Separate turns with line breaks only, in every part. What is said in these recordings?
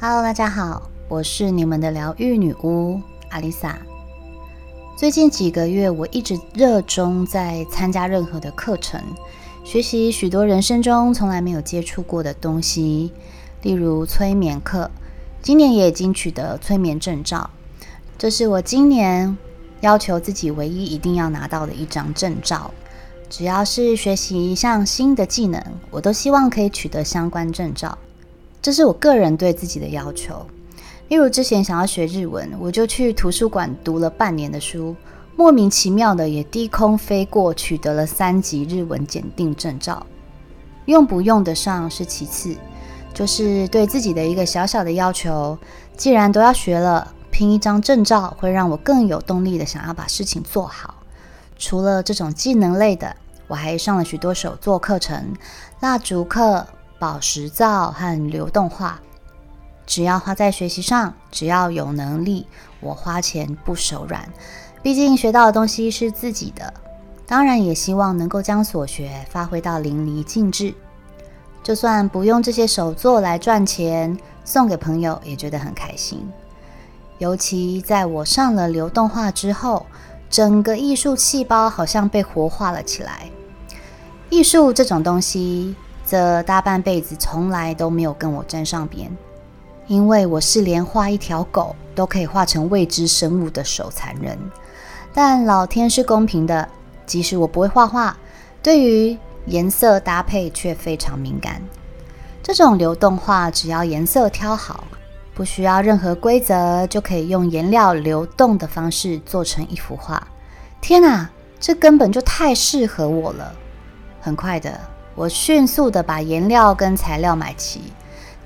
Hello，大家好，我是你们的疗愈女巫阿丽萨。最近几个月，我一直热衷在参加任何的课程，学习许多人生中从来没有接触过的东西，例如催眠课。今年也已经取得催眠证照，这是我今年要求自己唯一一定要拿到的一张证照。只要是学习一项新的技能，我都希望可以取得相关证照。这是我个人对自己的要求。例如，之前想要学日文，我就去图书馆读了半年的书，莫名其妙的也低空飞过，取得了三级日文检定证照。用不用得上是其次，就是对自己的一个小小的要求。既然都要学了，拼一张证照会让我更有动力的想要把事情做好。除了这种技能类的，我还上了许多手作课程、蜡烛课。宝石造和流动画，只要花在学习上，只要有能力，我花钱不手软。毕竟学到的东西是自己的，当然也希望能够将所学发挥到淋漓尽致。就算不用这些手作来赚钱，送给朋友也觉得很开心。尤其在我上了流动画之后，整个艺术细胞好像被活化了起来。艺术这种东西。这大半辈子从来都没有跟我沾上边，因为我是连画一条狗都可以画成未知生物的手残人。但老天是公平的，即使我不会画画，对于颜色搭配却非常敏感。这种流动画只要颜色挑好，不需要任何规则，就可以用颜料流动的方式做成一幅画。天哪，这根本就太适合我了！很快的。我迅速的把颜料跟材料买齐，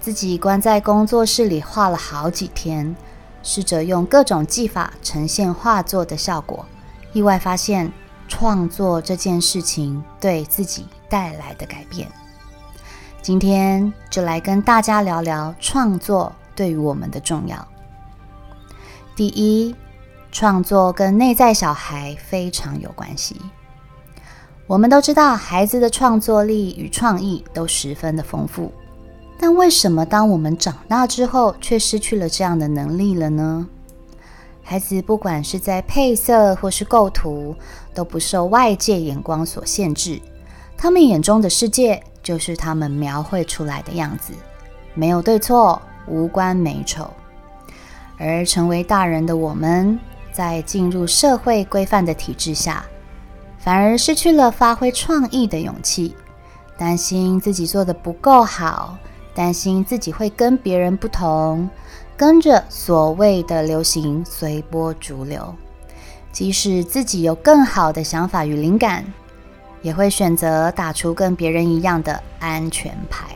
自己关在工作室里画了好几天，试着用各种技法呈现画作的效果。意外发现创作这件事情对自己带来的改变。今天就来跟大家聊聊创作对于我们的重要。第一，创作跟内在小孩非常有关系。我们都知道，孩子的创作力与创意都十分的丰富，但为什么当我们长大之后，却失去了这样的能力了呢？孩子不管是在配色或是构图，都不受外界眼光所限制，他们眼中的世界就是他们描绘出来的样子，没有对错，无关美丑。而成为大人的我们，在进入社会规范的体制下。反而失去了发挥创意的勇气，担心自己做的不够好，担心自己会跟别人不同，跟着所谓的流行随波逐流。即使自己有更好的想法与灵感，也会选择打出跟别人一样的安全牌。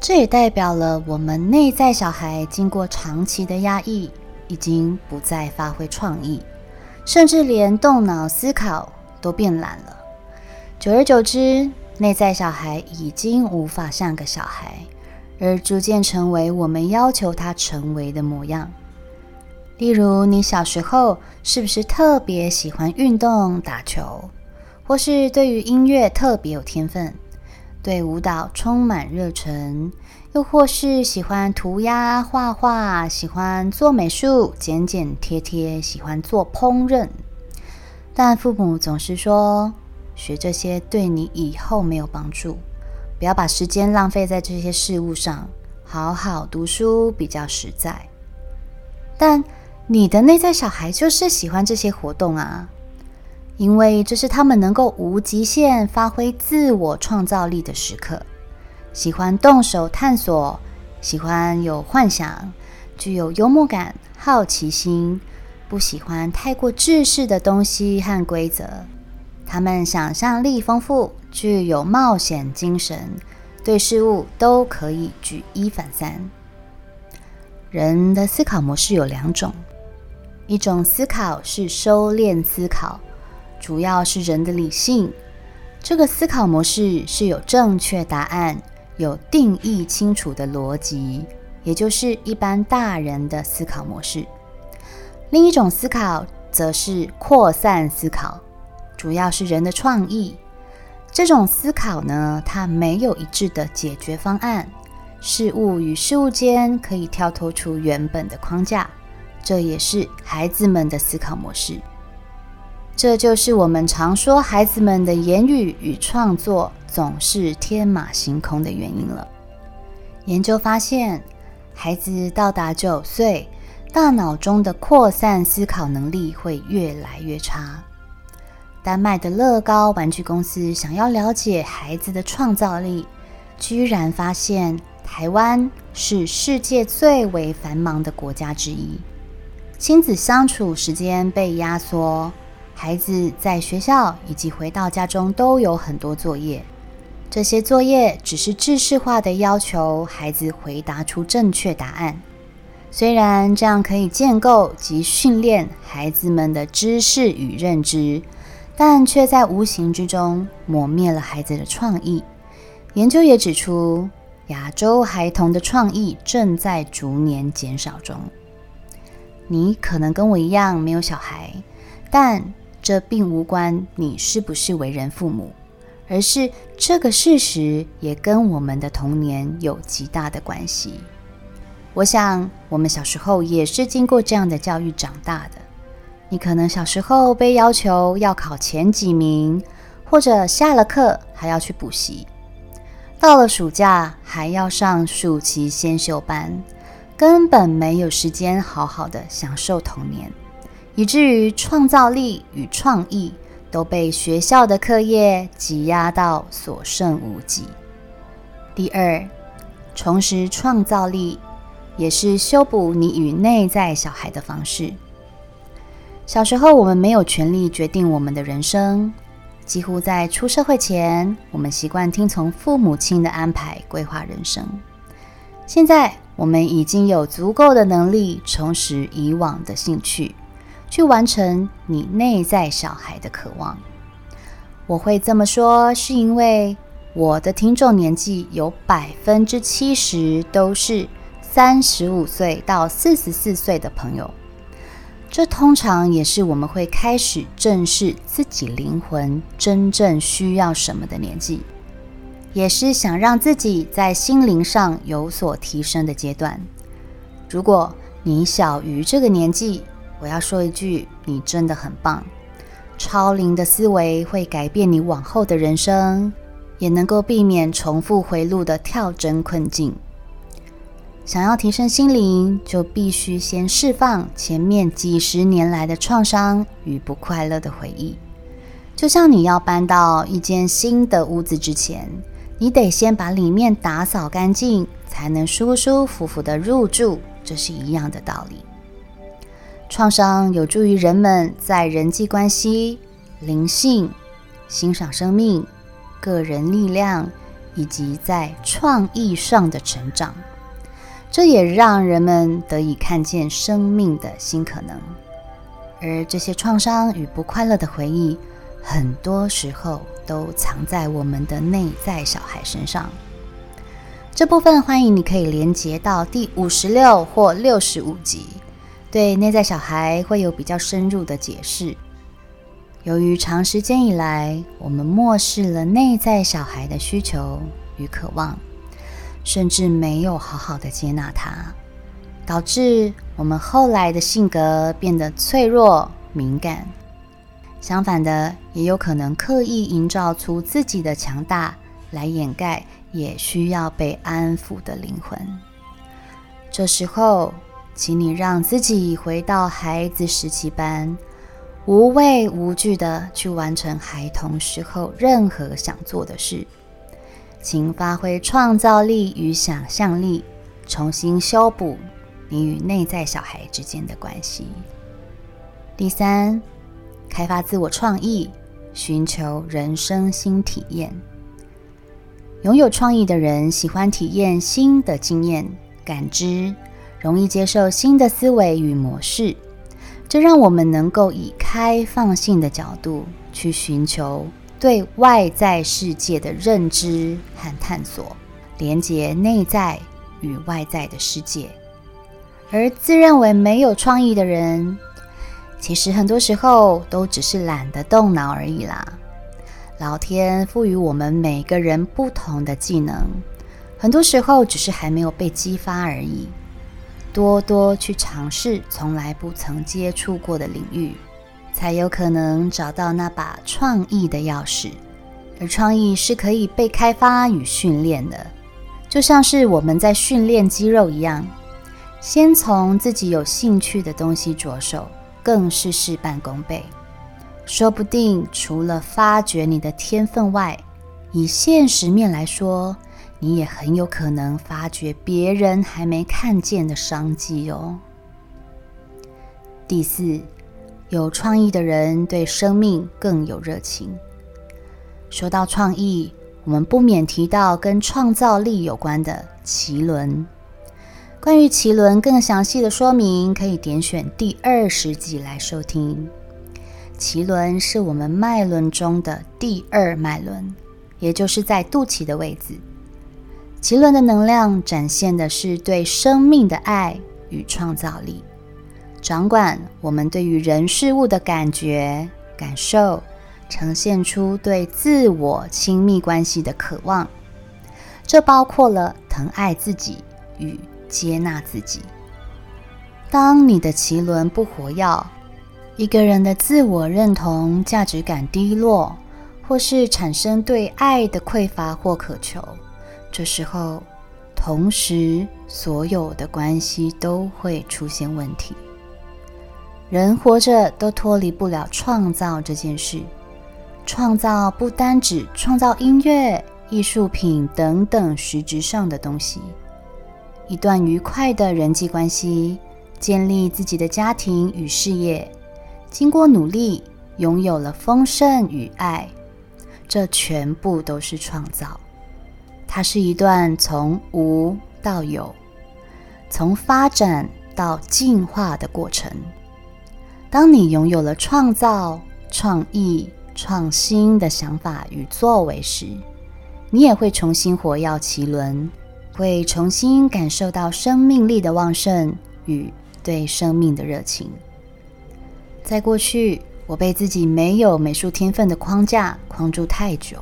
这也代表了我们内在小孩经过长期的压抑，已经不再发挥创意，甚至连动脑思考。都变懒了，久而久之，内在小孩已经无法像个小孩，而逐渐成为我们要求他成为的模样。例如，你小时候是不是特别喜欢运动、打球，或是对于音乐特别有天分，对舞蹈充满热忱，又或是喜欢涂鸦、画画，喜欢做美术、剪剪贴贴，喜欢做烹饪？但父母总是说，学这些对你以后没有帮助，不要把时间浪费在这些事物上，好好读书比较实在。但你的内在小孩就是喜欢这些活动啊，因为这是他们能够无极限发挥自我创造力的时刻，喜欢动手探索，喜欢有幻想，具有幽默感、好奇心。不喜欢太过制式的东西和规则，他们想象力丰富，具有冒险精神，对事物都可以举一反三。人的思考模式有两种，一种思考是收敛思考，主要是人的理性，这个思考模式是有正确答案、有定义清楚的逻辑，也就是一般大人的思考模式。另一种思考则是扩散思考，主要是人的创意。这种思考呢，它没有一致的解决方案，事物与事物间可以跳脱出原本的框架，这也是孩子们的思考模式。这就是我们常说孩子们的言语与创作总是天马行空的原因了。研究发现，孩子到达九岁，大脑中的扩散思考能力会越来越差。丹麦的乐高玩具公司想要了解孩子的创造力，居然发现台湾是世界最为繁忙的国家之一，亲子相处时间被压缩，孩子在学校以及回到家中都有很多作业，这些作业只是知识化的要求孩子回答出正确答案，虽然这样可以建构及训练孩子们的知识与认知。但却在无形之中磨灭了孩子的创意。研究也指出，亚洲孩童的创意正在逐年减少中。你可能跟我一样没有小孩，但这并无关你是不是为人父母，而是这个事实也跟我们的童年有极大的关系。我想，我们小时候也是经过这样的教育长大的。你可能小时候被要求要考前几名，或者下了课还要去补习，到了暑假还要上暑期先修班，根本没有时间好好的享受童年，以至于创造力与创意都被学校的课业挤压到所剩无几。第二，重拾创造力，也是修补你与内在小孩的方式。小时候，我们没有权利决定我们的人生。几乎在出社会前，我们习惯听从父母亲的安排规划人生。现在，我们已经有足够的能力重拾以往的兴趣，去完成你内在小孩的渴望。我会这么说，是因为我的听众年纪有百分之七十都是三十五岁到四十四岁的朋友。这通常也是我们会开始正视自己灵魂真正需要什么的年纪，也是想让自己在心灵上有所提升的阶段。如果你小于这个年纪，我要说一句，你真的很棒。超龄的思维会改变你往后的人生，也能够避免重复回路的跳针困境。想要提升心灵，就必须先释放前面几十年来的创伤与不快乐的回忆。就像你要搬到一间新的屋子之前，你得先把里面打扫干净，才能舒舒服服的入住。这是一样的道理。创伤有助于人们在人际关系、灵性、欣赏生命、个人力量以及在创意上的成长。这也让人们得以看见生命的新可能，而这些创伤与不快乐的回忆，很多时候都藏在我们的内在小孩身上。这部分欢迎你可以连接到第五十六或六十五集，对内在小孩会有比较深入的解释。由于长时间以来，我们漠视了内在小孩的需求与渴望。甚至没有好好的接纳他，导致我们后来的性格变得脆弱敏感。相反的，也有可能刻意营造出自己的强大，来掩盖也需要被安抚的灵魂。这时候，请你让自己回到孩子时期般，无畏无惧的去完成孩童时候任何想做的事。请发挥创造力与想象力，重新修补你与内在小孩之间的关系。第三，开发自我创意，寻求人生新体验。拥有创意的人喜欢体验新的经验、感知，容易接受新的思维与模式。这让我们能够以开放性的角度去寻求。对外在世界的认知和探索，连接内在与外在的世界。而自认为没有创意的人，其实很多时候都只是懒得动脑而已啦。老天赋予我们每个人不同的技能，很多时候只是还没有被激发而已。多多去尝试从来不曾接触过的领域，才有可能找到那把创意的钥匙。而创意是可以被开发与训练的，就像是我们在训练肌肉一样。先从自己有兴趣的东西着手，更是事半功倍。说不定除了发掘你的天分外，以现实面来说，你也很有可能发掘别人还没看见的商机哦。第四，有创意的人对生命更有热情。说到创意，我们不免提到跟创造力有关的奇轮。关于奇轮更详细的说明，可以点选第二十集来收听。奇轮是我们脉轮中的第二脉轮，也就是在肚脐的位置。奇轮的能量展现的是对生命的爱与创造力，掌管我们对于人事物的感觉、感受，呈现出对自我亲密关系的渴望。这包括了疼爱自己与。接纳自己。当你的脐轮不活跃，一个人的自我认同、价值感低落，或是产生对爱的匮乏或渴求，这时候，同时所有的关系都会出现问题。人活着都脱离不了创造这件事。创造不单指创造音乐、艺术品等等实质上的东西。一段愉快的人际关系，建立自己的家庭与事业，经过努力，拥有了丰盛与爱，这全部都是创造。它是一段从无到有，从发展到进化的过程。当你拥有了创造、创意、创新的想法与作为时，你也会重新活跃其轮。会重新感受到生命力的旺盛与对生命的热情。在过去，我被自己没有美术天分的框架框住太久。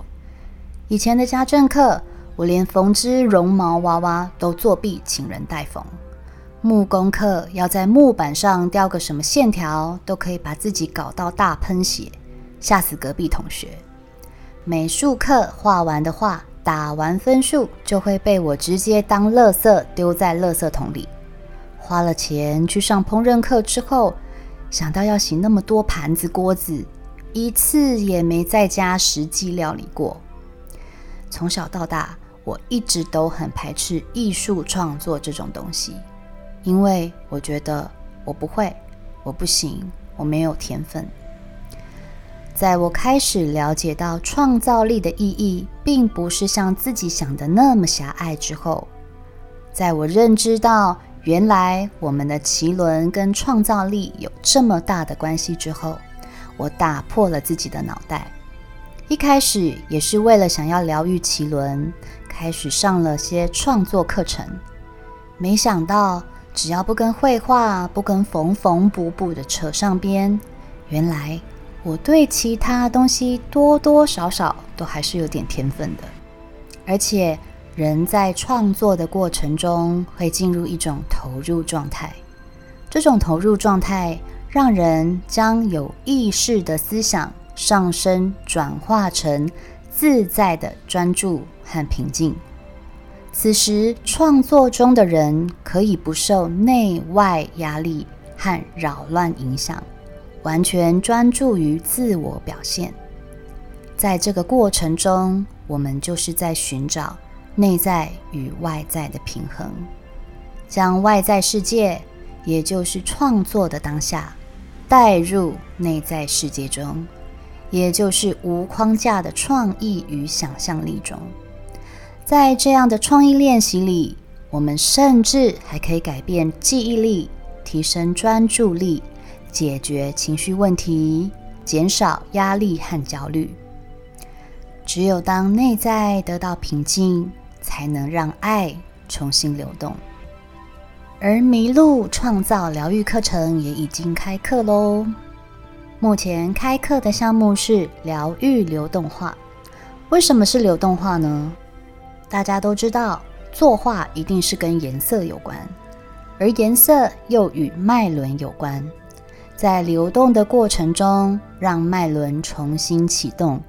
以前的家政课，我连缝织绒毛娃娃都作弊，请人代缝；木工课要在木板上雕个什么线条，都可以把自己搞到大喷血，吓死隔壁同学。美术课画完的画。打完分数就会被我直接当垃圾丢在垃圾桶里。花了钱去上烹饪课之后，想到要洗那么多盘子锅子，一次也没在家实际料理过。从小到大，我一直都很排斥艺术创作这种东西，因为我觉得我不会，我不行，我没有天分。在我开始了解到创造力的意义，并不是像自己想的那么狭隘之后，在我认知到原来我们的奇轮跟创造力有这么大的关系之后，我打破了自己的脑袋。一开始也是为了想要疗愈奇轮，开始上了些创作课程。没想到，只要不跟绘画、不跟缝缝补补的扯上边，原来。我对其他东西多多少少都还是有点天分的，而且人在创作的过程中会进入一种投入状态，这种投入状态让人将有意识的思想上升转化成自在的专注和平静。此时创作中的人可以不受内外压力和扰乱影响。完全专注于自我表现，在这个过程中，我们就是在寻找内在与外在的平衡，将外在世界，也就是创作的当下，带入内在世界中，也就是无框架的创意与想象力中。在这样的创意练习里，我们甚至还可以改变记忆力，提升专注力。解决情绪问题，减少压力和焦虑。只有当内在得到平静，才能让爱重新流动。而麋鹿创造疗愈课程也已经开课喽。目前开课的项目是疗愈流动化。为什么是流动化呢？大家都知道，作画一定是跟颜色有关，而颜色又与脉轮有关。在流动的过程中，让脉轮重新启动，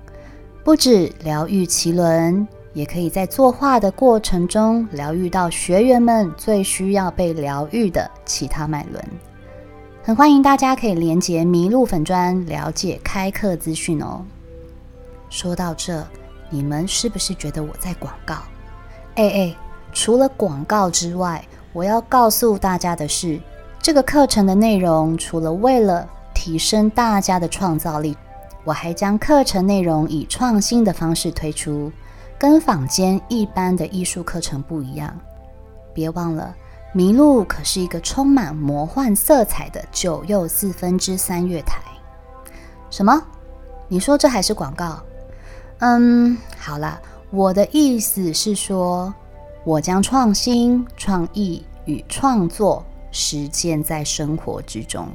不止疗愈脐轮，也可以在作画的过程中疗愈到学员们最需要被疗愈的其他脉轮。很欢迎大家可以连接麋鹿粉砖了解开课资讯哦。说到这，你们是不是觉得我在广告？哎哎，除了广告之外，我要告诉大家的是。这个课程的内容，除了为了提升大家的创造力，我还将课程内容以创新的方式推出，跟坊间一般的艺术课程不一样。别忘了，麋鹿可是一个充满魔幻色彩的九又四分之三月台。什么？你说这还是广告？嗯，好啦，我的意思是说，我将创新、创意与创作。实践在生活之中，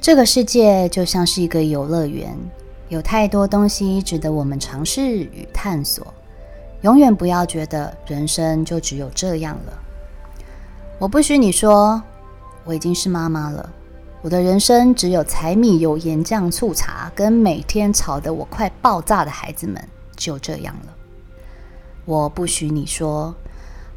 这个世界就像是一个游乐园，有太多东西值得我们尝试与探索。永远不要觉得人生就只有这样了。我不许你说，我已经是妈妈了，我的人生只有柴米油盐酱醋茶，跟每天吵得我快爆炸的孩子们，就这样了。我不许你说，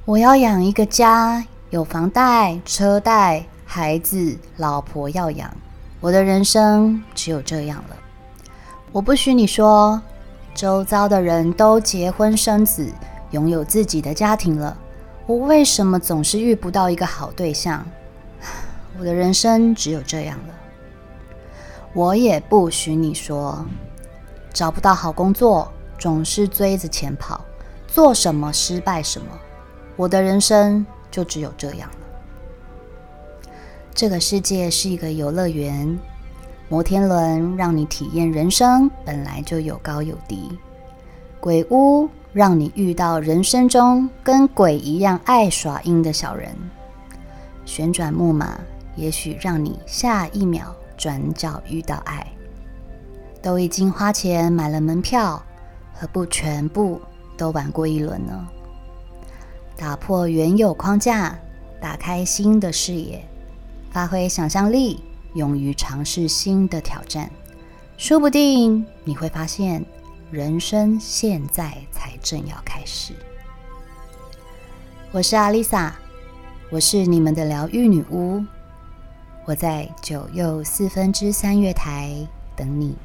我要养一个家。有房贷、车贷、孩子、老婆要养，我的人生只有这样了。我不许你说，周遭的人都结婚生子，拥有自己的家庭了，我为什么总是遇不到一个好对象？我的人生只有这样了。我也不许你说，找不到好工作，总是追着钱跑，做什么失败什么，我的人生。就只有这样了。这个世界是一个游乐园，摩天轮让你体验人生本来就有高有低，鬼屋让你遇到人生中跟鬼一样爱耍阴的小人，旋转木马也许让你下一秒转角遇到爱。都已经花钱买了门票，何不全部都玩过一轮呢？打破原有框架，打开新的视野，发挥想象力，勇于尝试新的挑战，说不定你会发现，人生现在才正要开始。我是阿丽萨，我是你们的疗愈女巫，我在九又四分之三月台等你。